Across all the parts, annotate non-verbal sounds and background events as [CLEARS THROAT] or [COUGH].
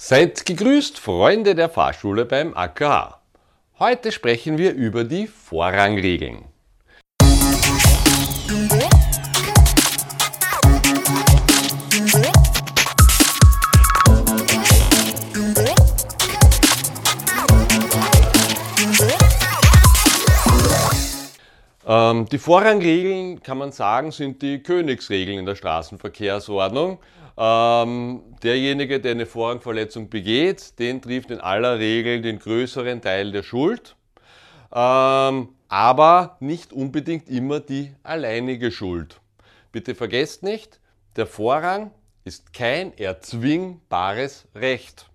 Seid gegrüßt, Freunde der Fahrschule beim AKH. Heute sprechen wir über die Vorrangregeln. Ähm, die Vorrangregeln, kann man sagen, sind die Königsregeln in der Straßenverkehrsordnung. Ähm, derjenige, der eine Vorrangverletzung begeht, den trifft in aller Regel den größeren Teil der Schuld, ähm, aber nicht unbedingt immer die alleinige Schuld. Bitte vergesst nicht, der Vorrang ist kein erzwingbares Recht.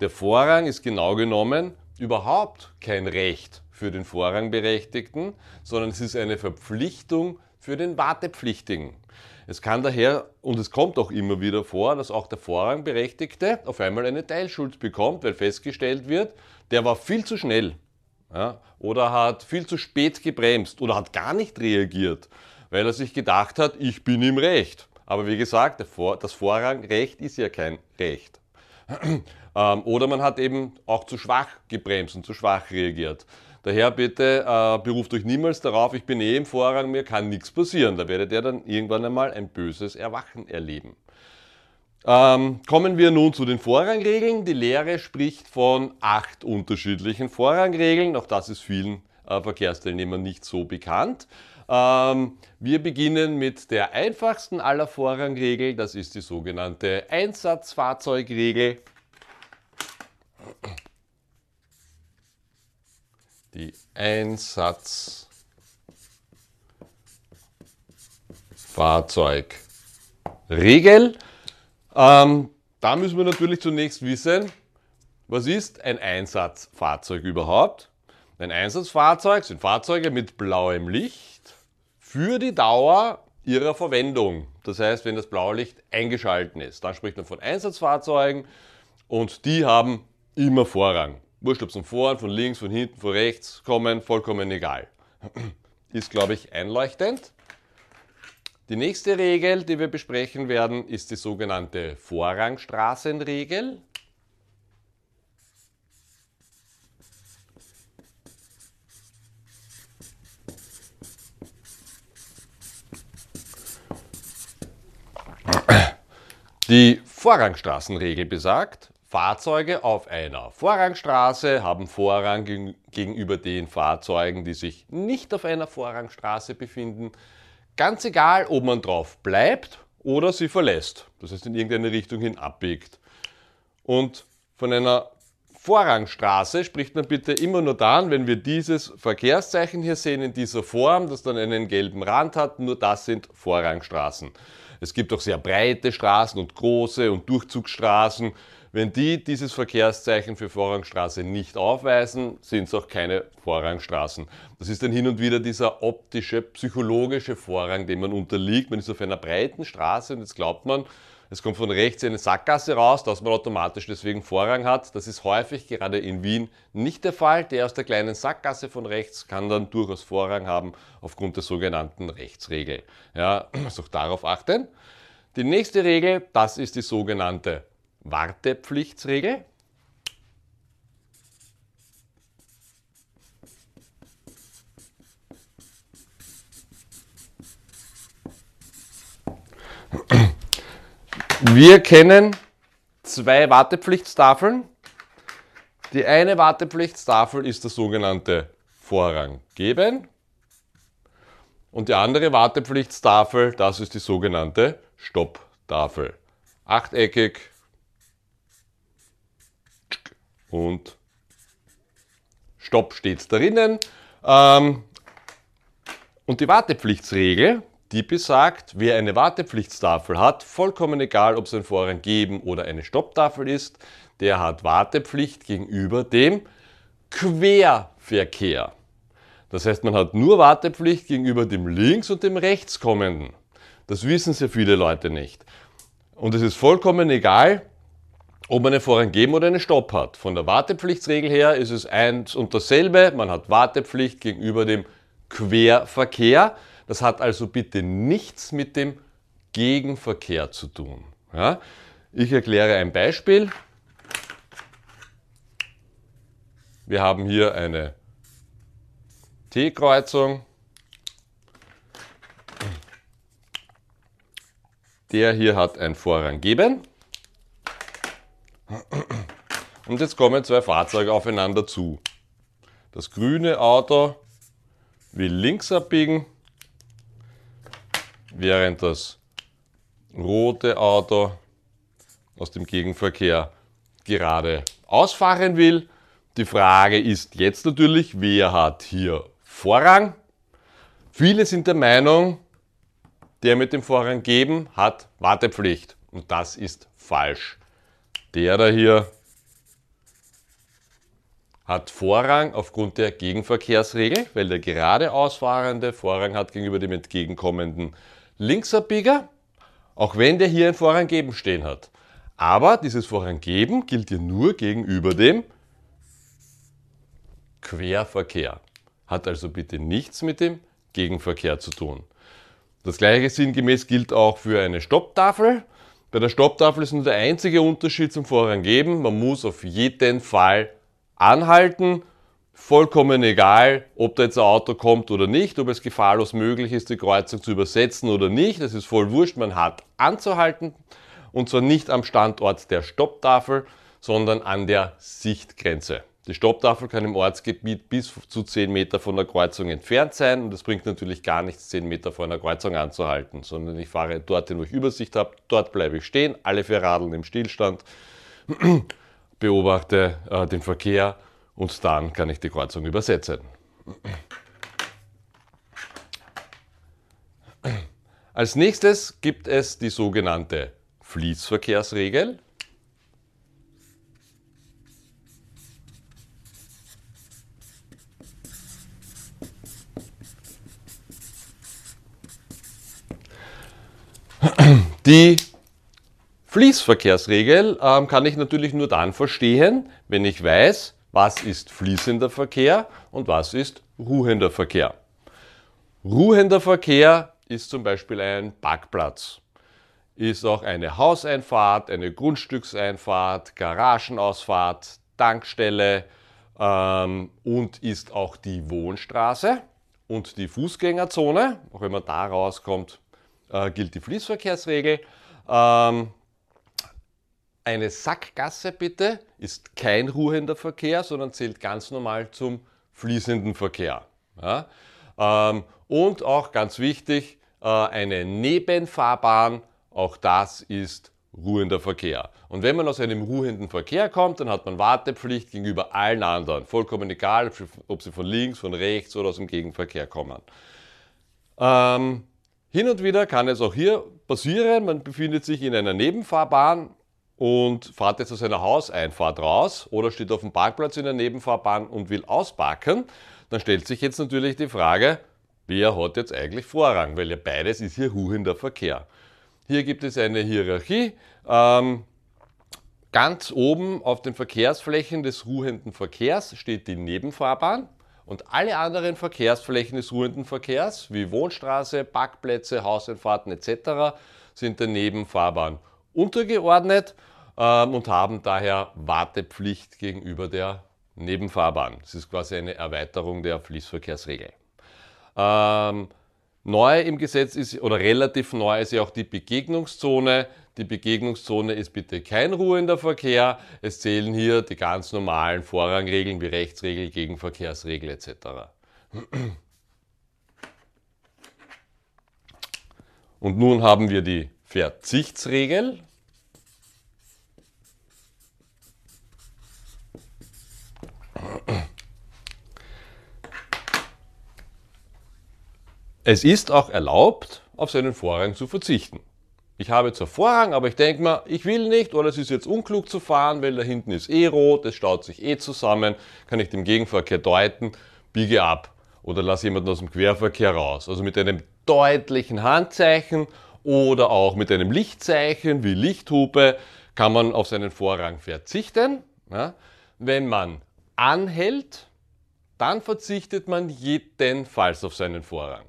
Der Vorrang ist genau genommen überhaupt kein Recht für den Vorrangberechtigten, sondern es ist eine Verpflichtung für den Wartepflichtigen. Es kann daher, und es kommt auch immer wieder vor, dass auch der Vorrangberechtigte auf einmal eine Teilschuld bekommt, weil festgestellt wird, der war viel zu schnell ja, oder hat viel zu spät gebremst oder hat gar nicht reagiert, weil er sich gedacht hat, ich bin im Recht. Aber wie gesagt, das Vorrangrecht ist ja kein Recht. [CLEARS THROAT] Ähm, oder man hat eben auch zu schwach gebremst und zu schwach reagiert. Daher bitte äh, beruft euch niemals darauf, ich bin eh im Vorrang, mir kann nichts passieren. Da werdet ihr dann irgendwann einmal ein böses Erwachen erleben. Ähm, kommen wir nun zu den Vorrangregeln. Die Lehre spricht von acht unterschiedlichen Vorrangregeln. Auch das ist vielen äh, Verkehrsteilnehmern nicht so bekannt. Ähm, wir beginnen mit der einfachsten aller Vorrangregeln. Das ist die sogenannte Einsatzfahrzeugregel. Die Einsatzfahrzeugregel. Ähm, da müssen wir natürlich zunächst wissen, was ist ein Einsatzfahrzeug überhaupt? Ein Einsatzfahrzeug sind Fahrzeuge mit blauem Licht für die Dauer ihrer Verwendung. Das heißt, wenn das Blaulicht eingeschalten ist, dann spricht man von Einsatzfahrzeugen und die haben immer Vorrang. Wurscht, ob von vorn, von links, von hinten, von rechts kommen, vollkommen egal. [CLEARS THROAT] Ist, glaube ich, einleuchtend. Die nächste Regel, die wir besprechen werden, ist die sogenannte Vorrangstraßenregel. Die Vorrangstraßenregel besagt, Fahrzeuge auf einer Vorrangstraße haben Vorrang gegenüber den Fahrzeugen, die sich nicht auf einer Vorrangstraße befinden. Ganz egal, ob man drauf bleibt oder sie verlässt. Das heißt, in irgendeine Richtung hin abbiegt. Und von einer Vorrangstraße spricht man bitte immer nur dann, wenn wir dieses Verkehrszeichen hier sehen in dieser Form, das dann einen gelben Rand hat. Nur das sind Vorrangstraßen. Es gibt auch sehr breite Straßen und große und Durchzugsstraßen. Wenn die dieses Verkehrszeichen für Vorrangstraße nicht aufweisen, sind es auch keine Vorrangstraßen. Das ist dann hin und wieder dieser optische, psychologische Vorrang, dem man unterliegt. Man ist auf einer breiten Straße und jetzt glaubt man, es kommt von rechts eine Sackgasse raus, dass man automatisch deswegen Vorrang hat. Das ist häufig gerade in Wien nicht der Fall. Der aus der kleinen Sackgasse von rechts kann dann durchaus Vorrang haben aufgrund der sogenannten Rechtsregel. Ja, [CLEARS THROAT] also auch darauf achten. Die nächste Regel, das ist die sogenannte Wartepflichtsregel. Wir kennen zwei Wartepflichtstafeln. Die eine Wartepflichtstafel ist der sogenannte Vorrang geben und die andere Wartepflichtstafel, das ist die sogenannte Stopptafel. Achteckig, und Stopp steht drinnen. Ähm, und die Wartepflichtsregel, die besagt, wer eine Wartepflichtstafel hat, vollkommen egal, ob es ein Vorrang geben oder eine Stopptafel ist, der hat Wartepflicht gegenüber dem Querverkehr. Das heißt, man hat nur Wartepflicht gegenüber dem links und dem rechtskommenden. Das wissen sehr viele Leute nicht. Und es ist vollkommen egal, ob man einen Vorrang geben oder einen Stopp hat. Von der Wartepflichtsregel her ist es eins und dasselbe. Man hat Wartepflicht gegenüber dem Querverkehr. Das hat also bitte nichts mit dem Gegenverkehr zu tun. Ja? Ich erkläre ein Beispiel. Wir haben hier eine T-Kreuzung. Der hier hat ein Vorrang geben. Und jetzt kommen zwei Fahrzeuge aufeinander zu. Das grüne Auto will links abbiegen, während das rote Auto aus dem Gegenverkehr gerade ausfahren will. Die Frage ist jetzt natürlich, wer hat hier Vorrang? Viele sind der Meinung, der mit dem Vorrang geben hat Wartepflicht. Und das ist falsch. Der da hier hat Vorrang aufgrund der Gegenverkehrsregel, weil der geradeausfahrende Vorrang hat gegenüber dem entgegenkommenden Linksabbieger, auch wenn der hier ein Vorrang geben stehen hat. Aber dieses Vorrang geben gilt hier nur gegenüber dem Querverkehr. Hat also bitte nichts mit dem Gegenverkehr zu tun. Das gleiche sinngemäß gilt auch für eine Stopptafel. Bei der Stopptafel ist nur der einzige Unterschied zum Vorrang geben. Man muss auf jeden Fall anhalten. Vollkommen egal, ob da jetzt ein Auto kommt oder nicht, ob es gefahrlos möglich ist, die Kreuzung zu übersetzen oder nicht. Das ist voll wurscht. Man hat anzuhalten. Und zwar nicht am Standort der Stopptafel, sondern an der Sichtgrenze. Die Stopptafel kann im Ortsgebiet bis zu 10 Meter von der Kreuzung entfernt sein und es bringt natürlich gar nichts, 10 Meter vor einer Kreuzung anzuhalten, sondern ich fahre dorthin, wo ich Übersicht habe, dort bleibe ich stehen, alle vier Radeln im Stillstand, [CLEARS THROAT] beobachte äh, den Verkehr und dann kann ich die Kreuzung übersetzen. Als nächstes gibt es die sogenannte Fließverkehrsregel. Die Fließverkehrsregel ähm, kann ich natürlich nur dann verstehen, wenn ich weiß, was ist fließender Verkehr und was ist ruhender Verkehr. Ruhender Verkehr ist zum Beispiel ein Parkplatz, ist auch eine Hauseinfahrt, eine Grundstückseinfahrt, Garagenausfahrt, Tankstelle ähm, und ist auch die Wohnstraße und die Fußgängerzone. Auch wenn man da rauskommt, äh, gilt die Fließverkehrsregel. Ähm, eine Sackgasse bitte ist kein ruhender Verkehr, sondern zählt ganz normal zum fließenden Verkehr. Ja? Ähm, und auch ganz wichtig, äh, eine Nebenfahrbahn, auch das ist ruhender Verkehr. Und wenn man aus einem ruhenden Verkehr kommt, dann hat man Wartepflicht gegenüber allen anderen. Vollkommen egal, ob sie von links, von rechts oder aus dem Gegenverkehr kommen. Ähm, hin und wieder kann es auch hier passieren, man befindet sich in einer Nebenfahrbahn und fahrt jetzt aus einer Hauseinfahrt raus oder steht auf dem Parkplatz in der Nebenfahrbahn und will ausparken, dann stellt sich jetzt natürlich die Frage, wer hat jetzt eigentlich Vorrang, weil ja beides ist hier ruhender Verkehr. Hier gibt es eine Hierarchie. Ähm, ganz oben auf den Verkehrsflächen des ruhenden Verkehrs steht die Nebenfahrbahn. Und alle anderen Verkehrsflächen des ruhenden Verkehrs, wie Wohnstraße, Parkplätze, Hauseinfahrten etc., sind der Nebenfahrbahn untergeordnet ähm, und haben daher Wartepflicht gegenüber der Nebenfahrbahn. Das ist quasi eine Erweiterung der Fließverkehrsregel. Ähm, neu im Gesetz ist, oder relativ neu ist ja auch die Begegnungszone. Die Begegnungszone ist bitte kein ruhender Verkehr. Es zählen hier die ganz normalen Vorrangregeln wie Rechtsregel, Gegenverkehrsregel etc. Und nun haben wir die Verzichtsregel. Es ist auch erlaubt, auf seinen Vorrang zu verzichten ich habe zwar Vorrang, aber ich denke mir, ich will nicht oder es ist jetzt unklug zu fahren, weil da hinten ist eh rot, es staut sich eh zusammen, kann ich dem Gegenverkehr deuten, biege ab oder lasse jemanden aus dem Querverkehr raus. Also mit einem deutlichen Handzeichen oder auch mit einem Lichtzeichen wie Lichthupe kann man auf seinen Vorrang verzichten. Ja? Wenn man anhält, dann verzichtet man jedenfalls auf seinen Vorrang.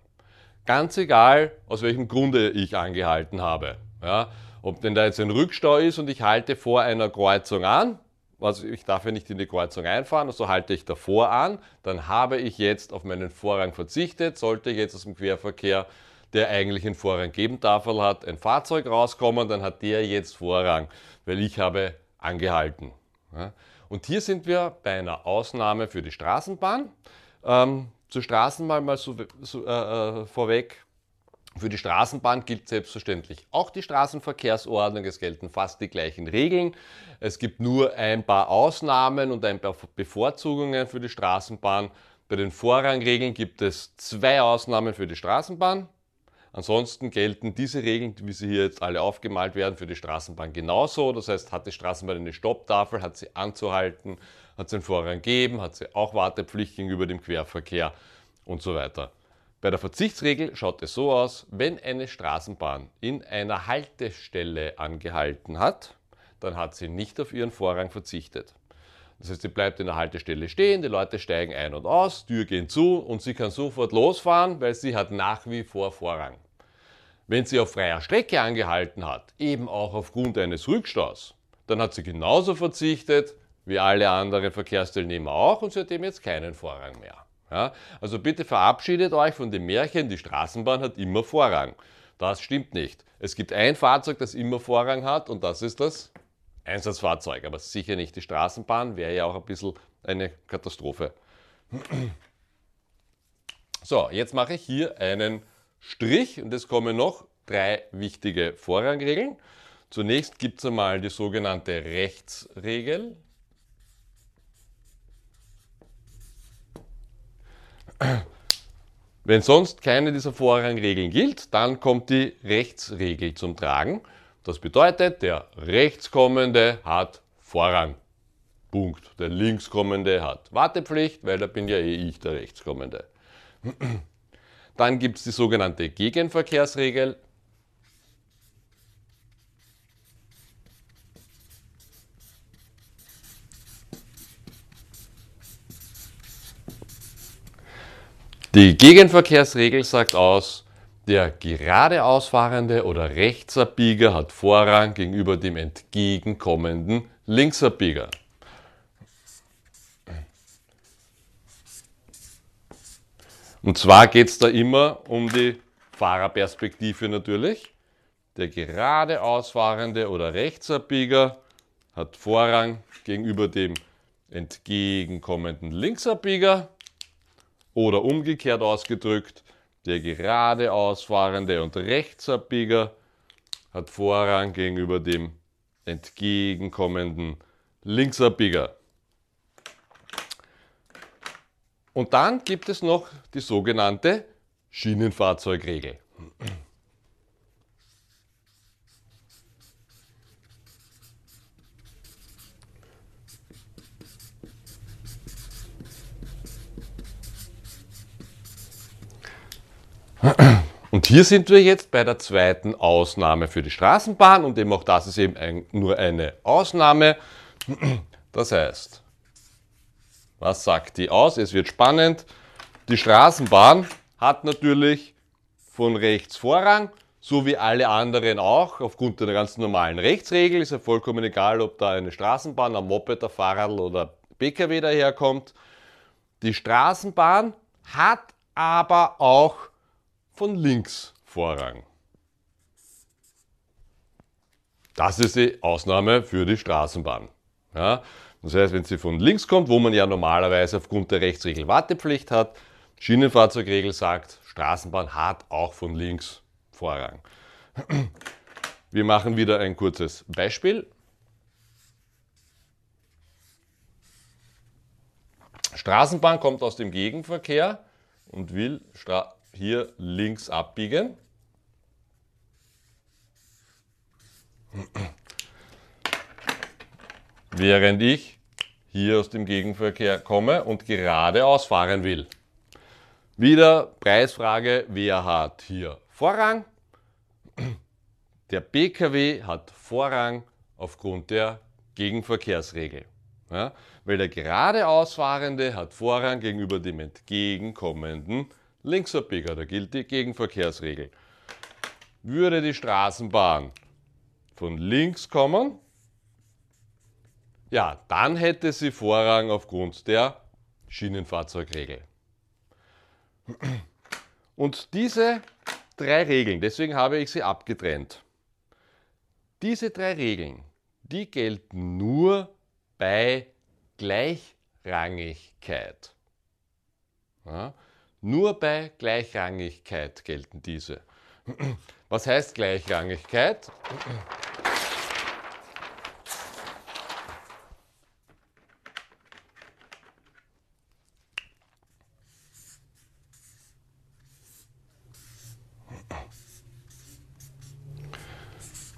Ganz egal, aus welchem Grunde ich angehalten habe. Ja, ob denn da jetzt ein Rückstau ist und ich halte vor einer Kreuzung an also ich darf ja nicht in die Kreuzung einfahren, also halte ich davor an, dann habe ich jetzt auf meinen Vorrang verzichtet, sollte ich jetzt aus dem Querverkehr, der eigentlich einen Vorrang geben darf, hat, ein Fahrzeug rauskommen, dann hat der jetzt Vorrang, weil ich habe angehalten. Und hier sind wir bei einer Ausnahme für die Straßenbahn. Ähm, zur Straßenbahn mal so, so äh, äh vorweg. Für die Straßenbahn gilt selbstverständlich auch die Straßenverkehrsordnung. Es gelten fast die gleichen Regeln. Es gibt nur ein paar Ausnahmen und ein paar Bevorzugungen für die Straßenbahn. Bei den Vorrangregeln gibt es zwei Ausnahmen für die Straßenbahn. Ansonsten gelten diese Regeln, wie sie hier jetzt alle aufgemalt werden, für die Straßenbahn genauso. Das heißt, hat die Straßenbahn eine Stopptafel, hat sie anzuhalten, hat sie einen Vorrang gegeben, hat sie auch Wartepflicht gegenüber dem Querverkehr und so weiter. Bei der Verzichtsregel schaut es so aus, wenn eine Straßenbahn in einer Haltestelle angehalten hat, dann hat sie nicht auf ihren Vorrang verzichtet. Das heißt, sie bleibt in der Haltestelle stehen, die Leute steigen ein und aus, Tür gehen zu und sie kann sofort losfahren, weil sie hat nach wie vor Vorrang. Wenn sie auf freier Strecke angehalten hat, eben auch aufgrund eines Rückstaus, dann hat sie genauso verzichtet wie alle anderen Verkehrsteilnehmer auch und sie hat eben jetzt keinen Vorrang mehr. Ja? Also bitte verabschiedet euch von dem Märchen, die Straßenbahn hat immer Vorrang. Das stimmt nicht. Es gibt ein Fahrzeug, das immer Vorrang hat und das ist das Einsatzfahrzeug, aber sicher nicht die Straßenbahn, wäre ja auch ein bisschen eine Katastrophe. [CLEARS THROAT] So, jetzt mache ich hier einen Strich und es kommen noch drei wichtige Vorrangregeln. Zunächst gibt es einmal die sogenannte Rechtsregel. [CLEARS THROAT] Wenn sonst keine dieser Vorrangregeln gilt, dann kommt die Rechtsregel zum Tragen. Das bedeutet, der Rechtskommende hat Vorrang. Punkt. Der Linkskommende hat Wartepflicht, weil da bin ja eh ich der Rechtskommende. [CLEARS THROAT] Dann gibt es die sogenannte Gegenverkehrsregel. Die Gegenverkehrsregel sagt aus, der geradeausfahrende oder Rechtsabbieger hat Vorrang gegenüber dem entgegenkommenden Linksabbieger. Und zwar geht es da immer um die Fahrerperspektive natürlich. Der geradeausfahrende oder Rechtsabbieger hat Vorrang gegenüber dem entgegenkommenden Linksabbieger oder umgekehrt ausgedrückt, der geradeaus fahrende und Rechtsabbieger hat Vorrang gegenüber dem entgegenkommenden Linksabbieger. Und dann gibt es noch die sogenannte Schienenfahrzeugregel. [CLEARS THROAT] Und hier sind wir jetzt bei der zweiten Ausnahme für die Straßenbahn und eben auch das ist eben ein, nur eine Ausnahme. [CLEARS THROAT] Das heißt, was sagt die aus? Es wird spannend. Die Straßenbahn hat natürlich von rechts Vorrang, so wie alle anderen auch, aufgrund der ganz normalen Rechtsregel. Ist ja vollkommen egal, ob da eine Straßenbahn, ein Moped, ein Fahrrad oder PKW daherkommt. Die Straßenbahn hat aber auch von links Vorrang. Das ist die Ausnahme für die Straßenbahn. Ja, das heißt, wenn sie von links kommt, wo man ja normalerweise aufgrund der Rechtsregel Wartepflicht hat, Schienenfahrzeugregel sagt, Straßenbahn hat auch von links Vorrang. [CLEARS THROAT] Wir machen wieder ein kurzes Beispiel. Straßenbahn kommt aus dem Gegenverkehr und will Stra hier links abbiegen. Während ich hier aus dem Gegenverkehr komme und geradeaus fahren will. Wieder Preisfrage, wer hat hier Vorrang? Der PKW hat Vorrang aufgrund der Gegenverkehrsregel. Ja, weil der geradeausfahrende hat Vorrang gegenüber dem entgegenkommenden Linksabbieger, da gilt die Gegenverkehrsregel. Würde die Straßenbahn von links kommen, ja, dann hätte sie Vorrang aufgrund der Schienenfahrzeugregel. Und diese drei Regeln, deswegen habe ich sie abgetrennt. Diese drei Regeln, die gelten nur bei Gleichrangigkeit. Ja, nur bei Gleichrangigkeit gelten diese. Was heißt Gleichrangigkeit?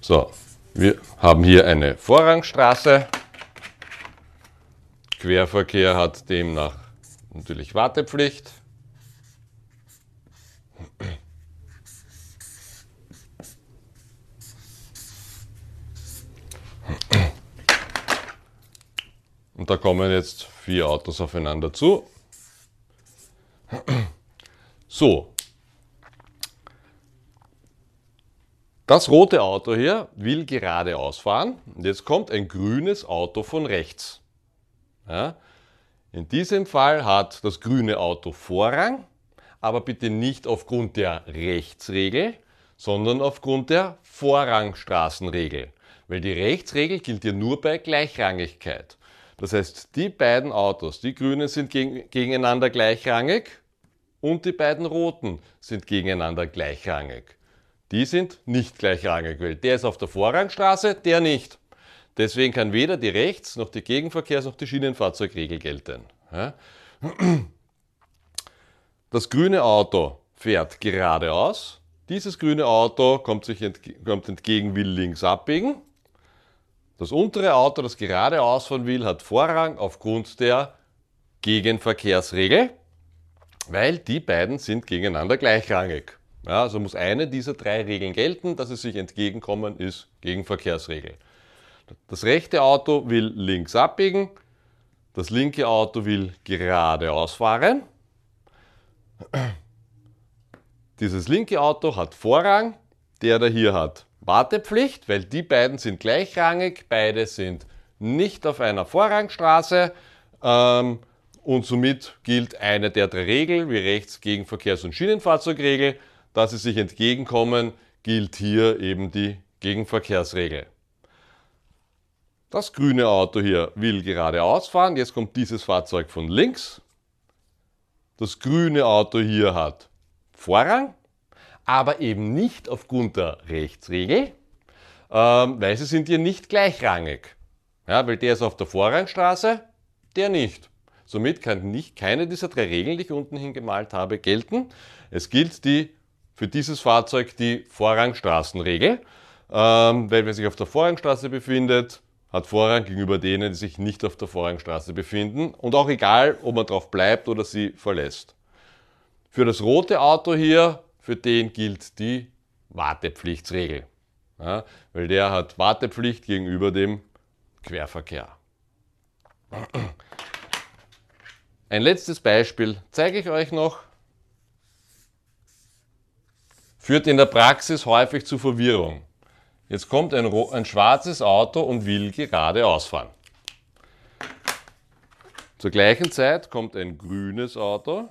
So, wir haben hier eine Vorrangstraße. Querverkehr hat demnach natürlich Wartepflicht. Und da kommen jetzt vier Autos aufeinander zu. So. Das rote Auto hier will geradeaus fahren und jetzt kommt ein grünes Auto von rechts. Ja. In diesem Fall hat das grüne Auto Vorrang, aber bitte nicht aufgrund der Rechtsregel, sondern aufgrund der Vorrangstraßenregel. Weil die Rechtsregel gilt ja nur bei Gleichrangigkeit. Das heißt, die beiden Autos, die grünen sind gegeneinander gleichrangig und die beiden roten sind gegeneinander gleichrangig. Die sind nicht gleichrangig, weil der ist auf der Vorrangstraße, der nicht. Deswegen kann weder die Rechts- noch die Gegenverkehrs- noch die Schienenfahrzeugregel gelten. Das grüne Auto fährt geradeaus. Dieses grüne Auto kommt, sich entge kommt entgegen, will links abbiegen. Das untere Auto, das geradeaus fahren will, hat Vorrang aufgrund der Gegenverkehrsregel, weil die beiden sind gegeneinander gleichrangig. Ja, also muss eine dieser drei Regeln gelten, dass es sich entgegenkommen ist Gegenverkehrsregel. Das rechte Auto will links abbiegen, das linke Auto will geradeaus fahren. Dieses linke Auto hat Vorrang, der da hier hat Wartepflicht, weil die beiden sind gleichrangig, beide sind nicht auf einer Vorrangstraße ähm, und somit gilt eine der drei Regeln, wie rechts Gegenverkehrs- und Schienenfahrzeugregel, dass sie sich entgegenkommen, gilt hier eben die Gegenverkehrsregel. Das grüne Auto hier will geradeaus fahren, jetzt kommt dieses Fahrzeug von links. Das grüne Auto hier hat Vorrang, aber eben nicht aufgrund der Rechtsregel, ähm, weil sie sind hier nicht gleichrangig. Ja, weil der ist auf der Vorrangstraße, der nicht. Somit kann nicht keine dieser drei Regeln, die ich unten hingemalt habe, gelten. Es gilt die, für dieses Fahrzeug die Vorrangstraßenregel, ähm, weil wer sich auf der Vorrangstraße befindet, hat Vorrang gegenüber denen, die sich nicht auf der Vorrangstraße befinden und auch egal, ob man drauf bleibt oder sie verlässt. Für das rote Auto hier, für den gilt die Wartepflichtsregel, ja, weil der hat Wartepflicht gegenüber dem Querverkehr. Ein letztes Beispiel zeige ich euch noch. Führt in der Praxis häufig zu Verwirrung. Jetzt kommt ein, ein schwarzes Auto und will geradeaus fahren. Zur gleichen Zeit kommt ein grünes Auto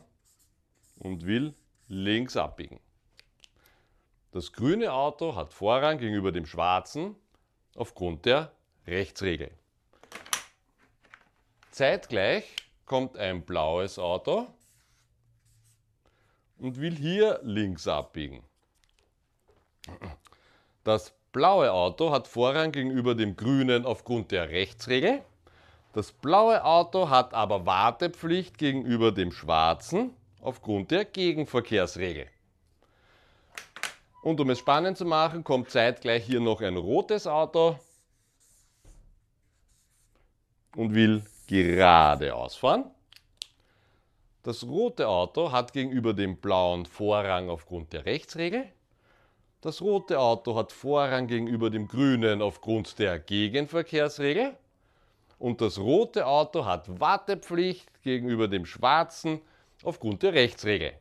und will links abbiegen. Das grüne Auto hat Vorrang gegenüber dem schwarzen aufgrund der Rechtsregel. Zeitgleich kommt ein blaues Auto und will hier links abbiegen. Das blaue Auto hat Vorrang gegenüber dem grünen aufgrund der Rechtsregel. Das blaue Auto hat aber Wartepflicht gegenüber dem schwarzen aufgrund der Gegenverkehrsregel. Und um es spannend zu machen, kommt zeitgleich hier noch ein rotes Auto und will geradeaus fahren. Das rote Auto hat gegenüber dem blauen Vorrang aufgrund der Rechtsregel. Das rote Auto hat Vorrang gegenüber dem grünen aufgrund der Gegenverkehrsregel. Und das rote Auto hat Wartepflicht gegenüber dem schwarzen aufgrund der Rechtsregel.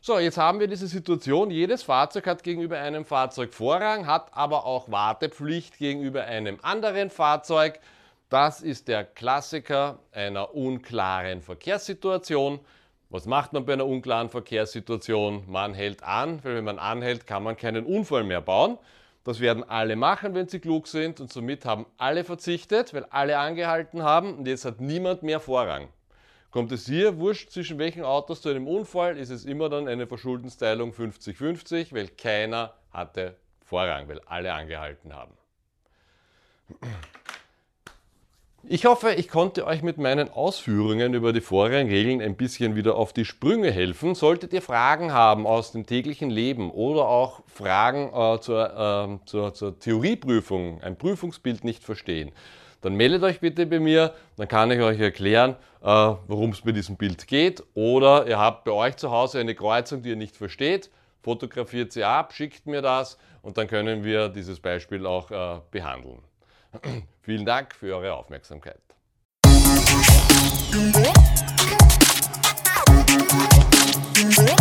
So, jetzt haben wir diese Situation, jedes Fahrzeug hat gegenüber einem Fahrzeug Vorrang, hat aber auch Wartepflicht gegenüber einem anderen Fahrzeug. Das ist der Klassiker einer unklaren Verkehrssituation. Was macht man bei einer unklaren Verkehrssituation? Man hält an, weil wenn man anhält, kann man keinen Unfall mehr bauen. Das werden alle machen, wenn sie klug sind und somit haben alle verzichtet, weil alle angehalten haben und jetzt hat niemand mehr Vorrang. Kommt es hier, wurscht zwischen welchen Autos zu einem Unfall, ist es immer dann eine Verschuldensteilung 50-50, weil keiner hatte Vorrang, weil alle angehalten haben. Ich hoffe, ich konnte euch mit meinen Ausführungen über die Vorrangregeln ein bisschen wieder auf die Sprünge helfen. Solltet ihr Fragen haben aus dem täglichen Leben oder auch Fragen äh, zur, äh, zur, zur Theorieprüfung, ein Prüfungsbild nicht verstehen, dann meldet euch bitte bei mir, dann kann ich euch erklären, äh, worum es bei diesem Bild geht. Oder ihr habt bei euch zu Hause eine Kreuzung, die ihr nicht versteht, fotografiert sie ab, schickt mir das und dann können wir dieses Beispiel auch äh, behandeln. [CLEARS THROAT] Vielen Dank für eure Aufmerksamkeit. Musik